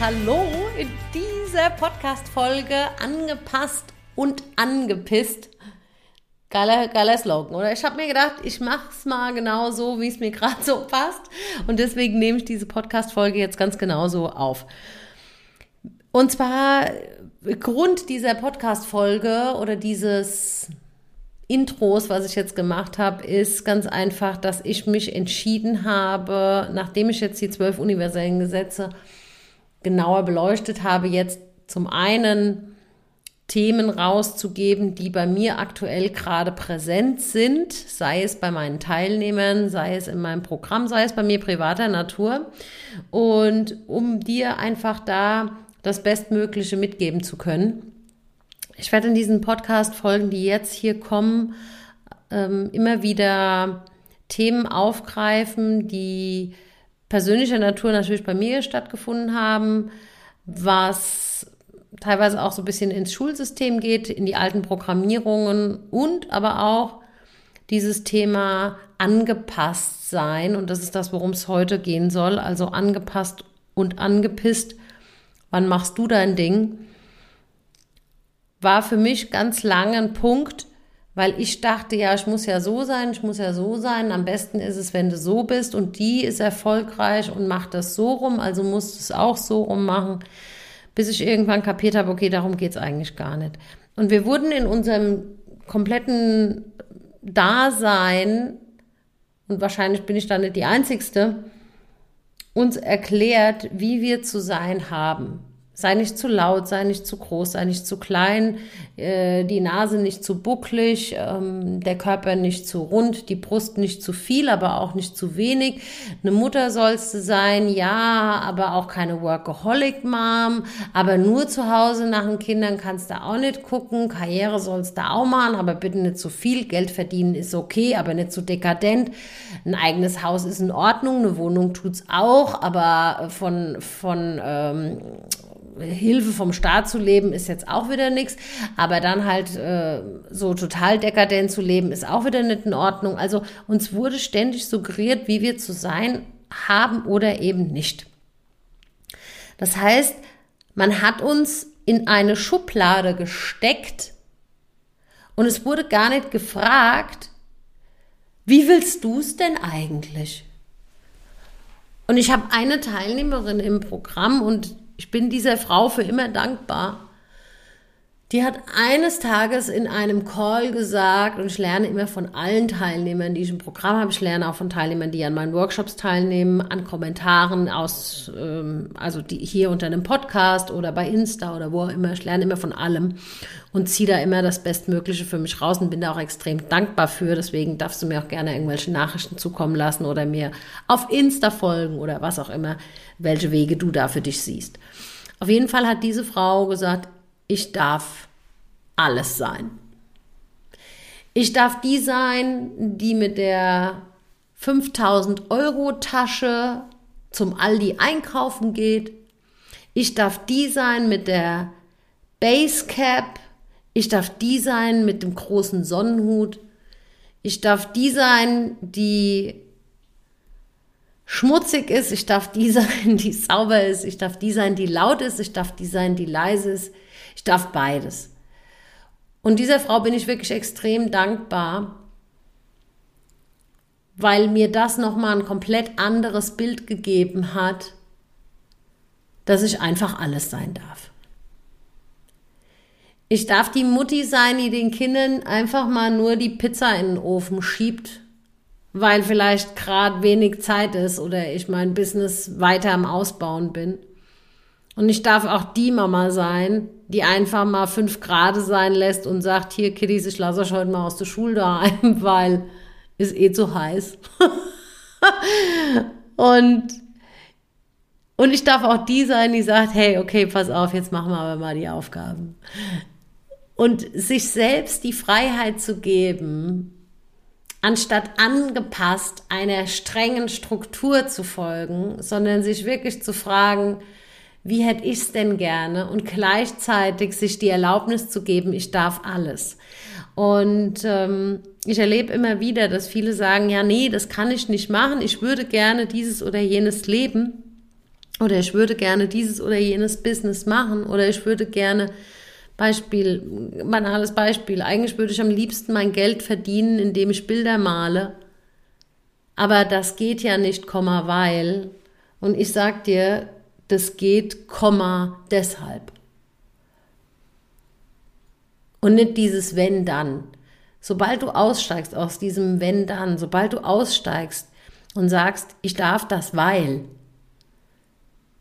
Hallo in dieser Podcast-Folge angepasst und angepisst. Geiler, geiler Slogan, oder? Ich habe mir gedacht, ich mache es mal genau so, wie es mir gerade so passt. Und deswegen nehme ich diese Podcast-Folge jetzt ganz genauso auf. Und zwar Grund dieser Podcast-Folge oder dieses Intros, was ich jetzt gemacht habe, ist ganz einfach, dass ich mich entschieden habe, nachdem ich jetzt die zwölf universellen Gesetze genauer beleuchtet habe, jetzt zum einen Themen rauszugeben, die bei mir aktuell gerade präsent sind, sei es bei meinen Teilnehmern, sei es in meinem Programm, sei es bei mir privater Natur. Und um dir einfach da das Bestmögliche mitgeben zu können. Ich werde in diesen Podcast-Folgen, die jetzt hier kommen, ähm, immer wieder Themen aufgreifen, die persönlicher Natur natürlich bei mir stattgefunden haben, was teilweise auch so ein bisschen ins Schulsystem geht, in die alten Programmierungen und aber auch dieses Thema angepasst sein. Und das ist das, worum es heute gehen soll. Also angepasst und angepisst. Wann machst du dein Ding? war für mich ganz lange ein Punkt, weil ich dachte, ja, ich muss ja so sein, ich muss ja so sein. Am besten ist es, wenn du so bist und die ist erfolgreich und macht das so rum, also musst du es auch so rum machen, bis ich irgendwann kapiert habe, okay, darum geht es eigentlich gar nicht. Und wir wurden in unserem kompletten Dasein, und wahrscheinlich bin ich da nicht die Einzigste, uns erklärt, wie wir zu sein haben. Sei nicht zu laut, sei nicht zu groß, sei nicht zu klein, äh, die Nase nicht zu bucklig, ähm, der Körper nicht zu rund, die Brust nicht zu viel, aber auch nicht zu wenig. Eine Mutter sollst du sein, ja, aber auch keine Workaholic Mom, aber nur zu Hause nach den Kindern kannst du auch nicht gucken. Karriere sollst du auch machen, aber bitte nicht zu viel. Geld verdienen ist okay, aber nicht zu dekadent. Ein eigenes Haus ist in Ordnung, eine Wohnung tut's auch, aber von von ähm, Hilfe vom Staat zu leben ist jetzt auch wieder nichts, aber dann halt äh, so total dekadent zu leben ist auch wieder nicht in Ordnung. Also uns wurde ständig suggeriert, wie wir zu sein haben oder eben nicht. Das heißt, man hat uns in eine Schublade gesteckt und es wurde gar nicht gefragt, wie willst du es denn eigentlich? Und ich habe eine Teilnehmerin im Programm und ich bin dieser Frau für immer dankbar. Die hat eines Tages in einem Call gesagt, und ich lerne immer von allen Teilnehmern, die ich im Programm habe, ich lerne auch von Teilnehmern, die an meinen Workshops teilnehmen, an Kommentaren aus, ähm, also die hier unter einem Podcast oder bei Insta oder wo auch immer. Ich lerne immer von allem und ziehe da immer das Bestmögliche für mich raus und bin da auch extrem dankbar für. Deswegen darfst du mir auch gerne irgendwelche Nachrichten zukommen lassen oder mir auf Insta folgen oder was auch immer, welche Wege du da für dich siehst. Auf jeden Fall hat diese Frau gesagt, ich darf alles sein. Ich darf die sein, die mit der 5000 Euro Tasche zum Aldi einkaufen geht. Ich darf die sein mit der Basecap. Ich darf die sein mit dem großen Sonnenhut. Ich darf die sein, die schmutzig ist. Ich darf die sein, die sauber ist. Ich darf die sein, die laut ist. Ich darf die sein, die leise ist. Ich darf beides. Und dieser Frau bin ich wirklich extrem dankbar, weil mir das nochmal ein komplett anderes Bild gegeben hat, dass ich einfach alles sein darf. Ich darf die Mutti sein, die den Kindern einfach mal nur die Pizza in den Ofen schiebt, weil vielleicht gerade wenig Zeit ist oder ich mein Business weiter am Ausbauen bin. Und ich darf auch die Mama sein, die einfach mal fünf Grad sein lässt und sagt, hier Kiddies, ich lasse euch heute mal aus der Schule daheim, weil ist eh zu heiß. und, und ich darf auch die sein, die sagt, hey, okay, pass auf, jetzt machen wir aber mal die Aufgaben. Und sich selbst die Freiheit zu geben, anstatt angepasst einer strengen Struktur zu folgen, sondern sich wirklich zu fragen, wie hätte ich es denn gerne und gleichzeitig sich die Erlaubnis zu geben, ich darf alles. Und ähm, ich erlebe immer wieder, dass viele sagen, ja, nee, das kann ich nicht machen, ich würde gerne dieses oder jenes leben. oder ich würde gerne dieses oder jenes Business machen oder ich würde gerne Beispiel, banales Beispiel, eigentlich würde ich am liebsten mein Geld verdienen, indem ich Bilder male. Aber das geht ja nicht, weil. Und ich sag dir, das geht, Komma, deshalb. Und nicht dieses wenn dann. Sobald du aussteigst aus diesem wenn dann, sobald du aussteigst und sagst, ich darf das weil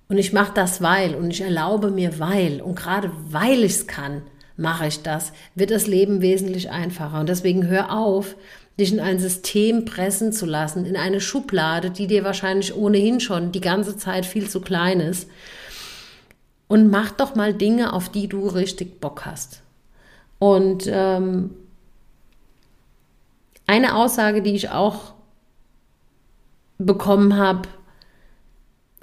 und ich mache das weil und ich erlaube mir weil und gerade weil ich es kann, mache ich das, wird das Leben wesentlich einfacher. Und deswegen hör auf, dich in ein System pressen zu lassen, in eine Schublade, die dir wahrscheinlich ohnehin schon die ganze Zeit viel zu klein ist. Und mach doch mal Dinge, auf die du richtig Bock hast. Und ähm, eine Aussage, die ich auch bekommen habe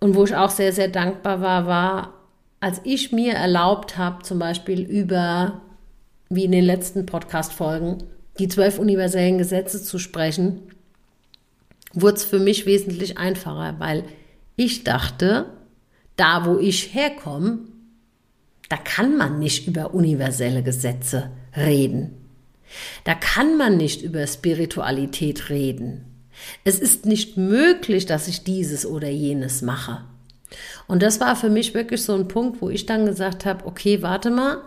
und wo ich auch sehr, sehr dankbar war, war, als ich mir erlaubt habe, zum Beispiel über, wie in den letzten Podcast-Folgen, die zwölf universellen Gesetze zu sprechen, wurde es für mich wesentlich einfacher, weil ich dachte, da wo ich herkomme, da kann man nicht über universelle Gesetze reden. Da kann man nicht über Spiritualität reden. Es ist nicht möglich, dass ich dieses oder jenes mache. Und das war für mich wirklich so ein Punkt, wo ich dann gesagt habe, okay, warte mal,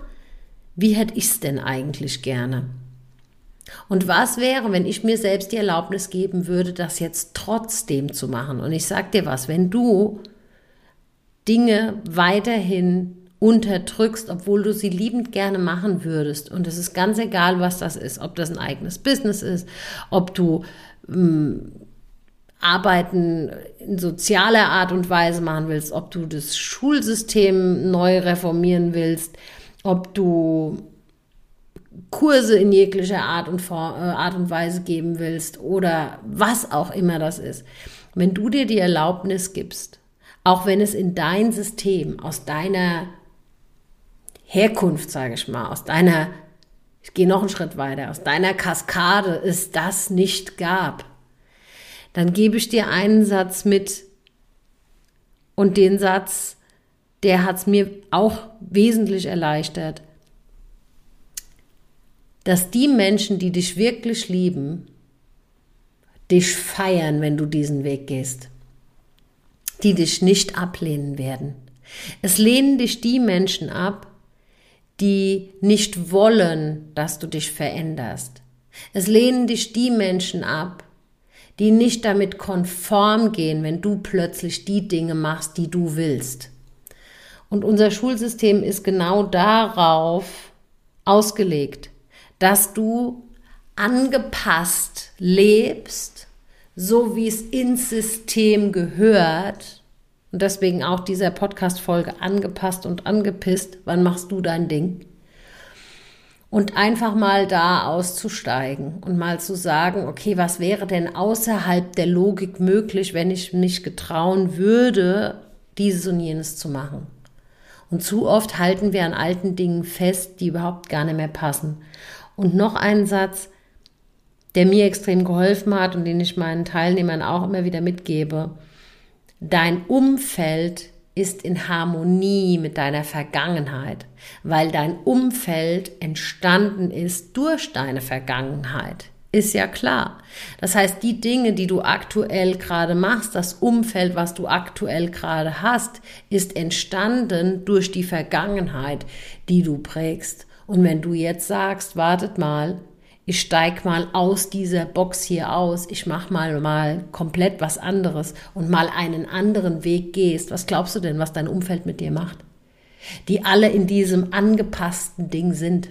wie hätte ich es denn eigentlich gerne? Und was wäre, wenn ich mir selbst die Erlaubnis geben würde, das jetzt trotzdem zu machen? Und ich sag dir was, wenn du Dinge weiterhin unterdrückst, obwohl du sie liebend gerne machen würdest. Und es ist ganz egal, was das ist, ob das ein eigenes Business ist, ob du ähm, Arbeiten in sozialer Art und Weise machen willst, ob du das Schulsystem neu reformieren willst, ob du Kurse in jeglicher Art und, Form, äh, Art und Weise geben willst oder was auch immer das ist. Wenn du dir die Erlaubnis gibst, auch wenn es in dein System, aus deiner Herkunft, sage ich mal, aus deiner, ich gehe noch einen Schritt weiter, aus deiner Kaskade es das nicht gab, dann gebe ich dir einen Satz mit und den Satz, der hat es mir auch wesentlich erleichtert, dass die Menschen, die dich wirklich lieben, dich feiern, wenn du diesen Weg gehst, die dich nicht ablehnen werden. Es lehnen dich die Menschen ab, die nicht wollen, dass du dich veränderst. Es lehnen dich die Menschen ab, die nicht damit konform gehen, wenn du plötzlich die Dinge machst, die du willst. Und unser Schulsystem ist genau darauf ausgelegt, dass du angepasst lebst, so wie es ins System gehört. Und deswegen auch dieser Podcast-Folge angepasst und angepisst. Wann machst du dein Ding? und einfach mal da auszusteigen und mal zu sagen, okay, was wäre denn außerhalb der Logik möglich, wenn ich mich getrauen würde, dieses und jenes zu machen. Und zu oft halten wir an alten Dingen fest, die überhaupt gar nicht mehr passen. Und noch ein Satz, der mir extrem geholfen hat und den ich meinen Teilnehmern auch immer wieder mitgebe. Dein Umfeld ist in Harmonie mit deiner Vergangenheit, weil dein Umfeld entstanden ist durch deine Vergangenheit. Ist ja klar. Das heißt, die Dinge, die du aktuell gerade machst, das Umfeld, was du aktuell gerade hast, ist entstanden durch die Vergangenheit, die du prägst. Und wenn du jetzt sagst, wartet mal, ich steig mal aus dieser Box hier aus, ich mach mal mal komplett was anderes und mal einen anderen Weg gehst, was glaubst du denn, was dein Umfeld mit dir macht? Die alle in diesem angepassten Ding sind.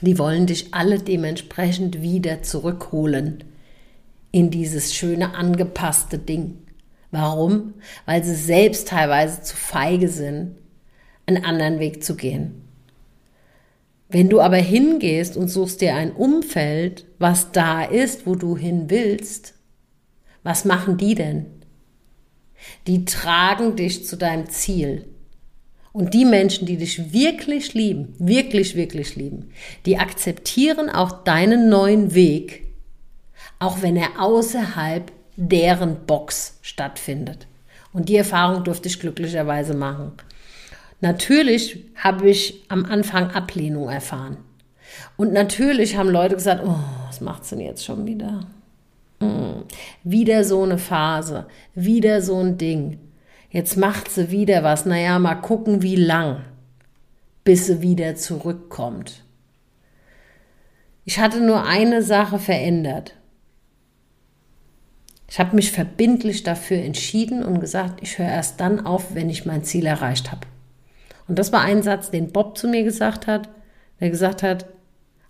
Die wollen dich alle dementsprechend wieder zurückholen in dieses schöne angepasste Ding. Warum? Weil sie selbst teilweise zu feige sind, einen anderen Weg zu gehen. Wenn du aber hingehst und suchst dir ein Umfeld, was da ist, wo du hin willst, was machen die denn? Die tragen dich zu deinem Ziel. Und die Menschen, die dich wirklich lieben, wirklich, wirklich lieben, die akzeptieren auch deinen neuen Weg, auch wenn er außerhalb deren Box stattfindet. Und die Erfahrung durfte ich glücklicherweise machen. Natürlich habe ich am Anfang Ablehnung erfahren. Und natürlich haben Leute gesagt, oh, was macht sie denn jetzt schon wieder? Hm, wieder so eine Phase, wieder so ein Ding. Jetzt macht sie wieder was. Naja, mal gucken, wie lang, bis sie wieder zurückkommt. Ich hatte nur eine Sache verändert. Ich habe mich verbindlich dafür entschieden und gesagt, ich höre erst dann auf, wenn ich mein Ziel erreicht habe. Und das war ein Satz, den Bob zu mir gesagt hat, der gesagt hat,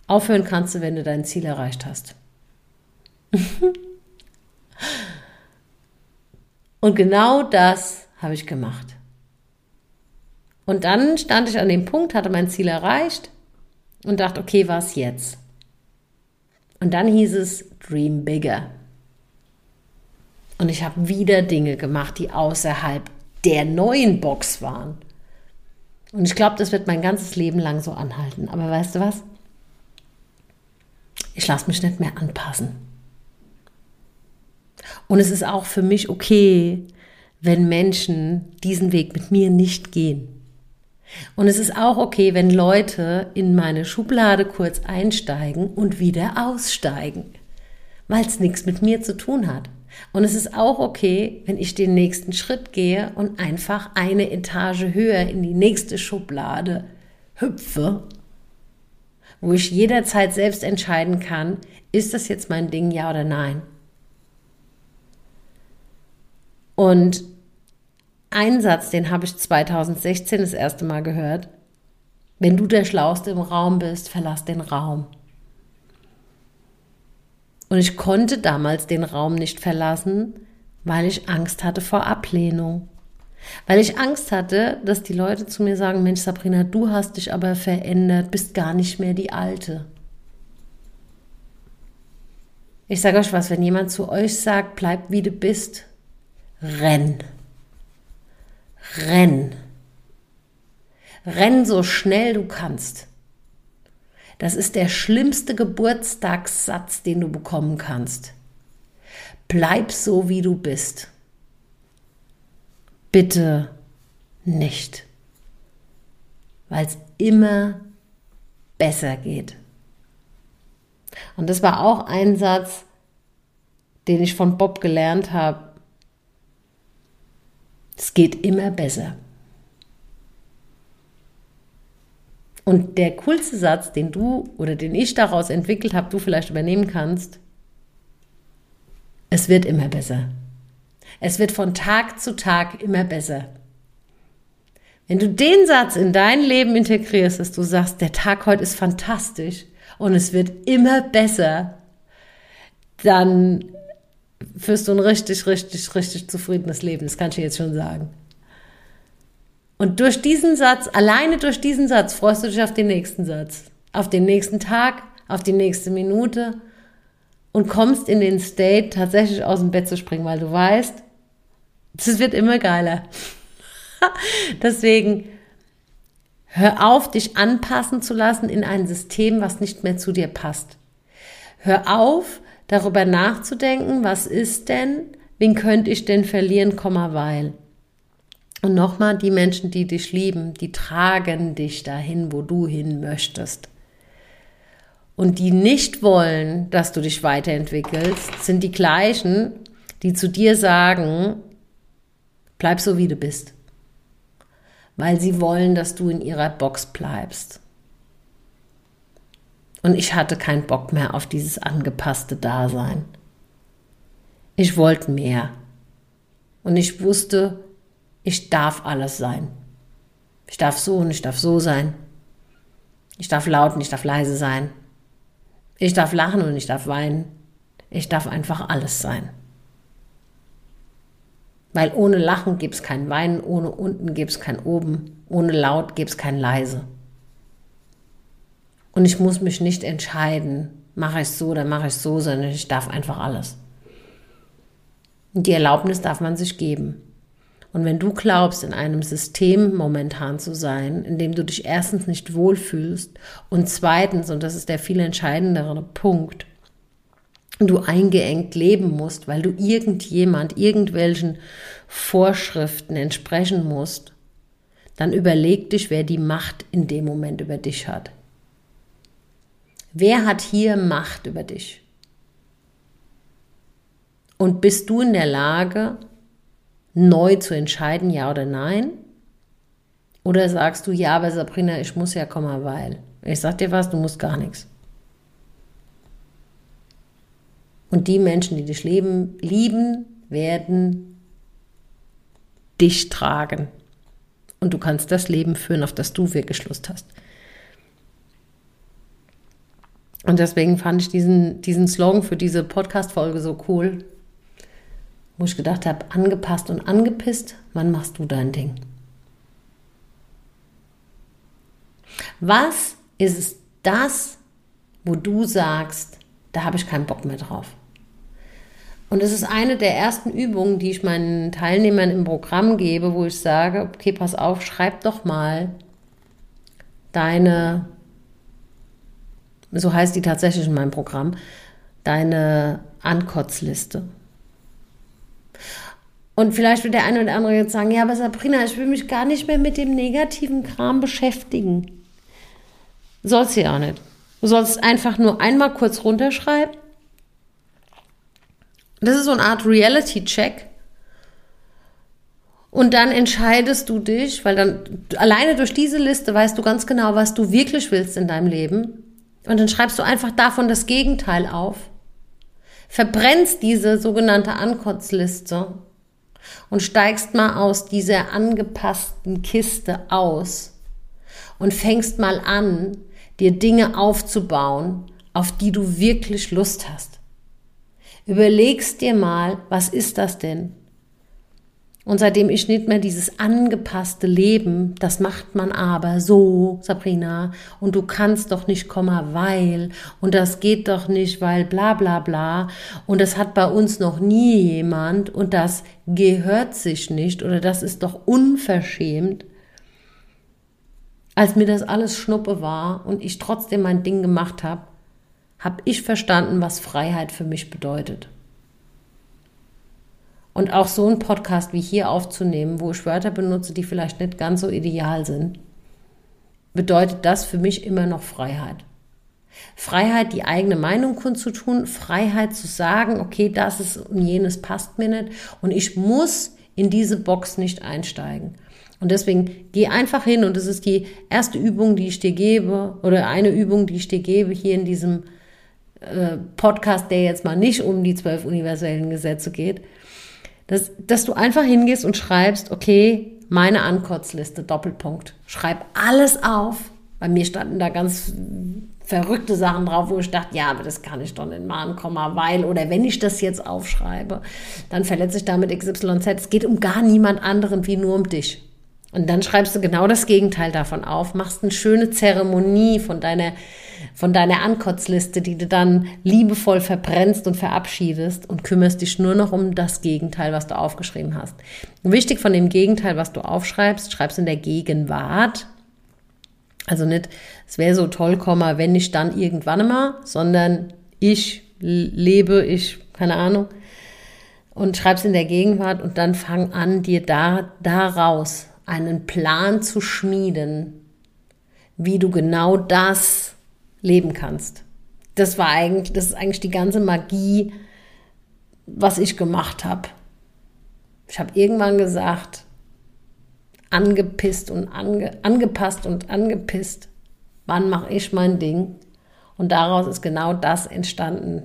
aufhören kannst du, wenn du dein Ziel erreicht hast. und genau das habe ich gemacht. Und dann stand ich an dem Punkt, hatte mein Ziel erreicht und dachte, okay, was jetzt? Und dann hieß es Dream Bigger. Und ich habe wieder Dinge gemacht, die außerhalb der neuen Box waren. Und ich glaube, das wird mein ganzes Leben lang so anhalten. Aber weißt du was? Ich lasse mich nicht mehr anpassen. Und es ist auch für mich okay, wenn Menschen diesen Weg mit mir nicht gehen. Und es ist auch okay, wenn Leute in meine Schublade kurz einsteigen und wieder aussteigen, weil es nichts mit mir zu tun hat. Und es ist auch okay, wenn ich den nächsten Schritt gehe und einfach eine Etage höher in die nächste Schublade hüpfe, wo ich jederzeit selbst entscheiden kann, ist das jetzt mein Ding, ja oder nein. Und ein Satz, den habe ich 2016 das erste Mal gehört. Wenn du der Schlauste im Raum bist, verlass den Raum. Und ich konnte damals den Raum nicht verlassen, weil ich Angst hatte vor Ablehnung. Weil ich Angst hatte, dass die Leute zu mir sagen, Mensch Sabrina, du hast dich aber verändert, bist gar nicht mehr die Alte. Ich sage euch was, wenn jemand zu euch sagt, bleib wie du bist, renn. Renn. Renn so schnell du kannst. Das ist der schlimmste Geburtstagssatz, den du bekommen kannst. Bleib so, wie du bist. Bitte nicht. Weil es immer besser geht. Und das war auch ein Satz, den ich von Bob gelernt habe. Es geht immer besser. Und der coolste Satz, den du oder den ich daraus entwickelt habe, du vielleicht übernehmen kannst, es wird immer besser. Es wird von Tag zu Tag immer besser. Wenn du den Satz in dein Leben integrierst, dass du sagst, der Tag heute ist fantastisch und es wird immer besser, dann führst du ein richtig, richtig, richtig zufriedenes Leben. Das kann ich dir jetzt schon sagen. Und durch diesen Satz, alleine durch diesen Satz, freust du dich auf den nächsten Satz, auf den nächsten Tag, auf die nächste Minute und kommst in den State, tatsächlich aus dem Bett zu springen, weil du weißt, es wird immer geiler. Deswegen hör auf, dich anpassen zu lassen in ein System, was nicht mehr zu dir passt. Hör auf, darüber nachzudenken, was ist denn, wen könnte ich denn verlieren, weil. Und nochmal, die Menschen, die dich lieben, die tragen dich dahin, wo du hin möchtest. Und die nicht wollen, dass du dich weiterentwickelst, sind die gleichen, die zu dir sagen, bleib so, wie du bist. Weil sie wollen, dass du in ihrer Box bleibst. Und ich hatte keinen Bock mehr auf dieses angepasste Dasein. Ich wollte mehr. Und ich wusste, ich darf alles sein. Ich darf so und ich darf so sein. Ich darf laut und ich darf leise sein. Ich darf lachen und ich darf weinen. Ich darf einfach alles sein. Weil ohne Lachen gibt es kein Weinen, ohne unten gibt es kein oben, ohne laut gibt es kein leise. Und ich muss mich nicht entscheiden, mache ich so oder mache ich so, sondern ich darf einfach alles. Und die Erlaubnis darf man sich geben. Und wenn du glaubst, in einem System momentan zu sein, in dem du dich erstens nicht wohlfühlst und zweitens, und das ist der viel entscheidendere Punkt, du eingeengt leben musst, weil du irgendjemand, irgendwelchen Vorschriften entsprechen musst, dann überleg dich, wer die Macht in dem Moment über dich hat. Wer hat hier Macht über dich? Und bist du in der Lage, neu zu entscheiden, ja oder nein? Oder sagst du, ja, aber Sabrina, ich muss ja kommen, weil. Ich sag dir was, du musst gar nichts. Und die Menschen, die dich leben, lieben, werden dich tragen. Und du kannst das Leben führen, auf das du wirklich Lust hast. Und deswegen fand ich diesen, diesen Slogan für diese Podcast-Folge so cool, wo ich gedacht habe, angepasst und angepisst, wann machst du dein Ding? Was ist es das, wo du sagst, da habe ich keinen Bock mehr drauf? Und es ist eine der ersten Übungen, die ich meinen Teilnehmern im Programm gebe, wo ich sage, okay, pass auf, schreib doch mal deine, so heißt die tatsächlich in meinem Programm, deine Ankotzliste. Und vielleicht wird der eine oder andere jetzt sagen, ja, aber Sabrina, ich will mich gar nicht mehr mit dem negativen Kram beschäftigen. Sollst du ja auch nicht. Du sollst einfach nur einmal kurz runterschreiben das ist so eine Art Reality-Check. Und dann entscheidest du dich, weil dann alleine durch diese Liste weißt du ganz genau, was du wirklich willst in deinem Leben. Und dann schreibst du einfach davon das Gegenteil auf. Verbrennst diese sogenannte Ankotzliste und steigst mal aus dieser angepassten Kiste aus und fängst mal an, dir Dinge aufzubauen, auf die du wirklich Lust hast. Überlegst dir mal, was ist das denn? Und seitdem ich nicht mehr dieses angepasste Leben, das macht man aber so, Sabrina, und du kannst doch nicht kommen, weil, und das geht doch nicht, weil bla bla bla, und das hat bei uns noch nie jemand, und das gehört sich nicht, oder das ist doch unverschämt. Als mir das alles Schnuppe war und ich trotzdem mein Ding gemacht habe, habe ich verstanden, was Freiheit für mich bedeutet. Und auch so einen Podcast wie hier aufzunehmen, wo ich Wörter benutze, die vielleicht nicht ganz so ideal sind, bedeutet das für mich immer noch Freiheit. Freiheit, die eigene Meinung kundzutun, Freiheit zu sagen, okay, das ist und jenes passt mir nicht und ich muss in diese Box nicht einsteigen. Und deswegen geh einfach hin und das ist die erste Übung, die ich dir gebe oder eine Übung, die ich dir gebe hier in diesem äh, Podcast, der jetzt mal nicht um die zwölf universellen Gesetze geht, dass, dass du einfach hingehst und schreibst, okay, meine Ankotzliste, Doppelpunkt. Schreib alles auf. Bei mir standen da ganz verrückte Sachen drauf, wo ich dachte, ja, aber das kann ich doch nicht machen, Komma, weil, oder wenn ich das jetzt aufschreibe, dann verletze ich damit XYZ. Es geht um gar niemand anderen wie nur um dich. Und dann schreibst du genau das Gegenteil davon auf, machst eine schöne Zeremonie von deiner, von deiner Ankotzliste, die du dann liebevoll verbrennst und verabschiedest und kümmerst dich nur noch um das Gegenteil, was du aufgeschrieben hast. wichtig von dem Gegenteil, was du aufschreibst, schreibst in der Gegenwart. Also nicht, es wäre so toll, wenn ich dann irgendwann mal, sondern ich lebe, ich, keine Ahnung, und schreibst in der Gegenwart und dann fang an, dir da, daraus einen Plan zu schmieden, wie du genau das leben kannst. Das war eigentlich, das ist eigentlich die ganze Magie, was ich gemacht habe. Ich habe irgendwann gesagt, angepisst und ange, angepasst und angepisst. Wann mache ich mein Ding? Und daraus ist genau das entstanden.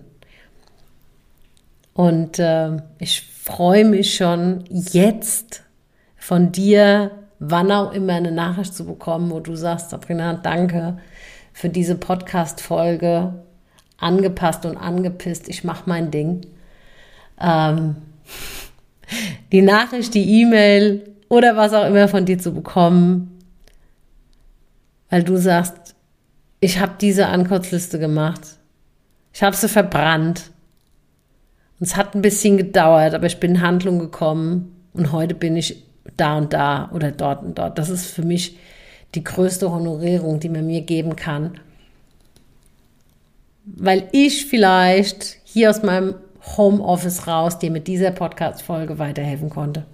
Und äh, ich freue mich schon jetzt von dir, wann auch immer, eine Nachricht zu bekommen, wo du sagst, Sabrina, danke für diese Podcast-Folge. Angepasst und angepisst, ich mache mein Ding. Ähm, die Nachricht, die E-Mail oder was auch immer von dir zu bekommen, weil du sagst, ich habe diese Ankurzliste gemacht. Ich habe sie verbrannt. Und es hat ein bisschen gedauert, aber ich bin in Handlung gekommen und heute bin ich da und da oder dort und dort. Das ist für mich die größte Honorierung, die man mir geben kann. weil ich vielleicht hier aus meinem Homeoffice raus dir mit dieser Podcast-Folge weiterhelfen konnte.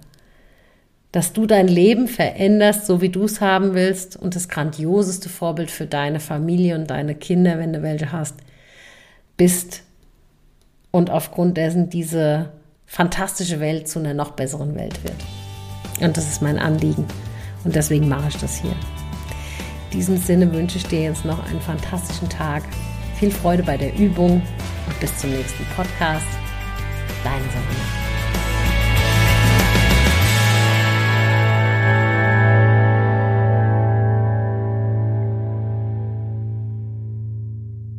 Dass du dein Leben veränderst, so wie du es haben willst und das grandioseste Vorbild für deine Familie und deine Kinder, wenn du welche hast, bist und aufgrund dessen diese fantastische Welt zu einer noch besseren Welt wird. Und das ist mein Anliegen. Und deswegen mache ich das hier. In diesem Sinne wünsche ich dir jetzt noch einen fantastischen Tag. Viel Freude bei der Übung und bis zum nächsten Podcast. Deine Sabrina.